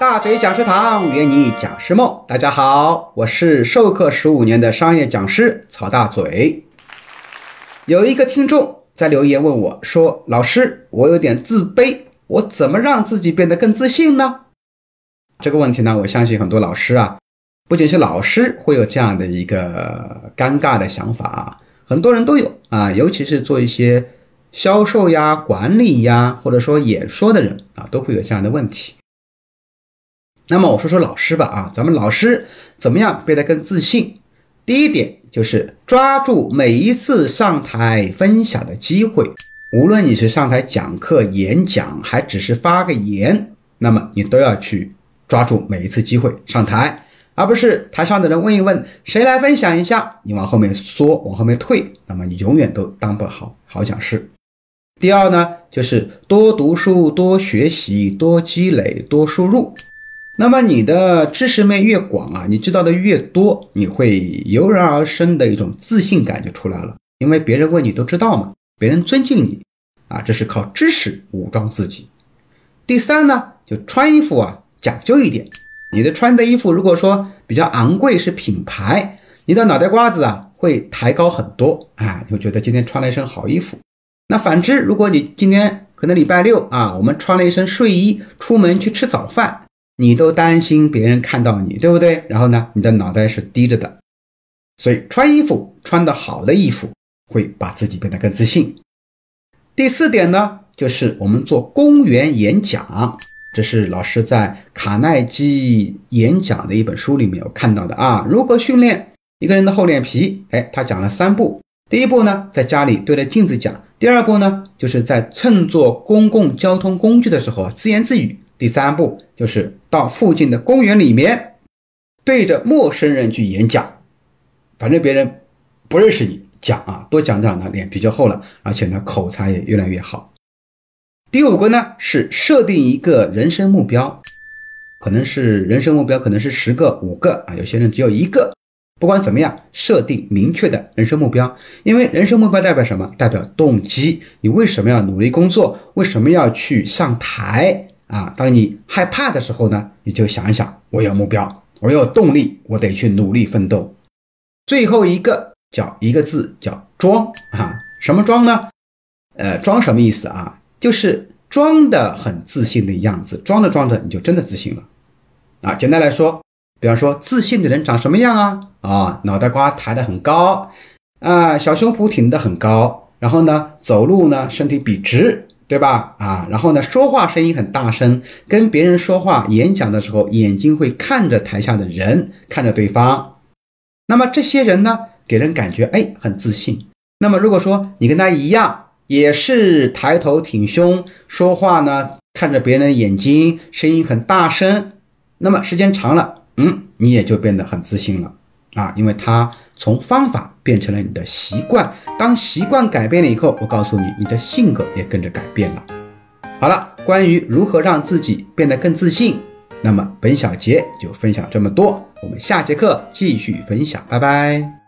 大嘴讲师堂约你讲师梦，大家好，我是授课十五年的商业讲师曹大嘴。有一个听众在留言问我说：“老师，我有点自卑，我怎么让自己变得更自信呢？”这个问题呢，我相信很多老师啊，不仅是老师会有这样的一个尴尬的想法啊，很多人都有啊，尤其是做一些销售呀、管理呀，或者说演说的人啊，都会有这样的问题。那么我说说老师吧啊，咱们老师怎么样变得更自信？第一点就是抓住每一次上台分享的机会，无论你是上台讲课、演讲，还只是发个言，那么你都要去抓住每一次机会上台，而不是台上的人问一问谁来分享一下，你往后面缩，往后面退，那么你永远都当不好好讲师。第二呢，就是多读书、多学习、多积累、多输入。那么你的知识面越广啊，你知道的越多，你会油然而生的一种自信感就出来了。因为别人问你都知道嘛，别人尊敬你啊，这是靠知识武装自己。第三呢，就穿衣服啊讲究一点，你的穿的衣服如果说比较昂贵是品牌，你的脑袋瓜子啊会抬高很多啊，你会觉得今天穿了一身好衣服。那反之，如果你今天可能礼拜六啊，我们穿了一身睡衣出门去吃早饭。你都担心别人看到你，对不对？然后呢，你的脑袋是低着的，所以穿衣服穿的好的衣服会把自己变得更自信。第四点呢，就是我们做公园演讲，这是老师在卡耐基演讲的一本书里面有看到的啊。如何训练一个人的厚脸皮？哎，他讲了三步。第一步呢，在家里对着镜子讲；第二步呢，就是在乘坐公共交通工具的时候自言自语。第三步就是到附近的公园里面，对着陌生人去演讲，反正别人不认识你，讲啊，多讲讲呢，脸皮就厚了，而且呢，口才也越来越好。第五个呢是设定一个人生目标，可能是人生目标，可能是十个、五个啊，有些人只有一个。不管怎么样，设定明确的人生目标，因为人生目标代表什么？代表动机。你为什么要努力工作？为什么要去上台？啊，当你害怕的时候呢，你就想一想，我有目标，我有动力，我得去努力奋斗。最后一个叫一个字，叫装啊，什么装呢？呃，装什么意思啊？就是装的很自信的样子，装着装着你就真的自信了啊。简单来说，比方说自信的人长什么样啊？啊，脑袋瓜抬得很高啊，小胸脯挺得很高，然后呢，走路呢身体笔直。对吧？啊，然后呢，说话声音很大声，跟别人说话、演讲的时候，眼睛会看着台下的人，看着对方。那么这些人呢，给人感觉哎很自信。那么如果说你跟他一样，也是抬头挺胸，说话呢看着别人的眼睛，声音很大声，那么时间长了，嗯，你也就变得很自信了。啊，因为它从方法变成了你的习惯，当习惯改变了以后，我告诉你，你的性格也跟着改变了。好了，关于如何让自己变得更自信，那么本小节就分享这么多，我们下节课继续分享，拜拜。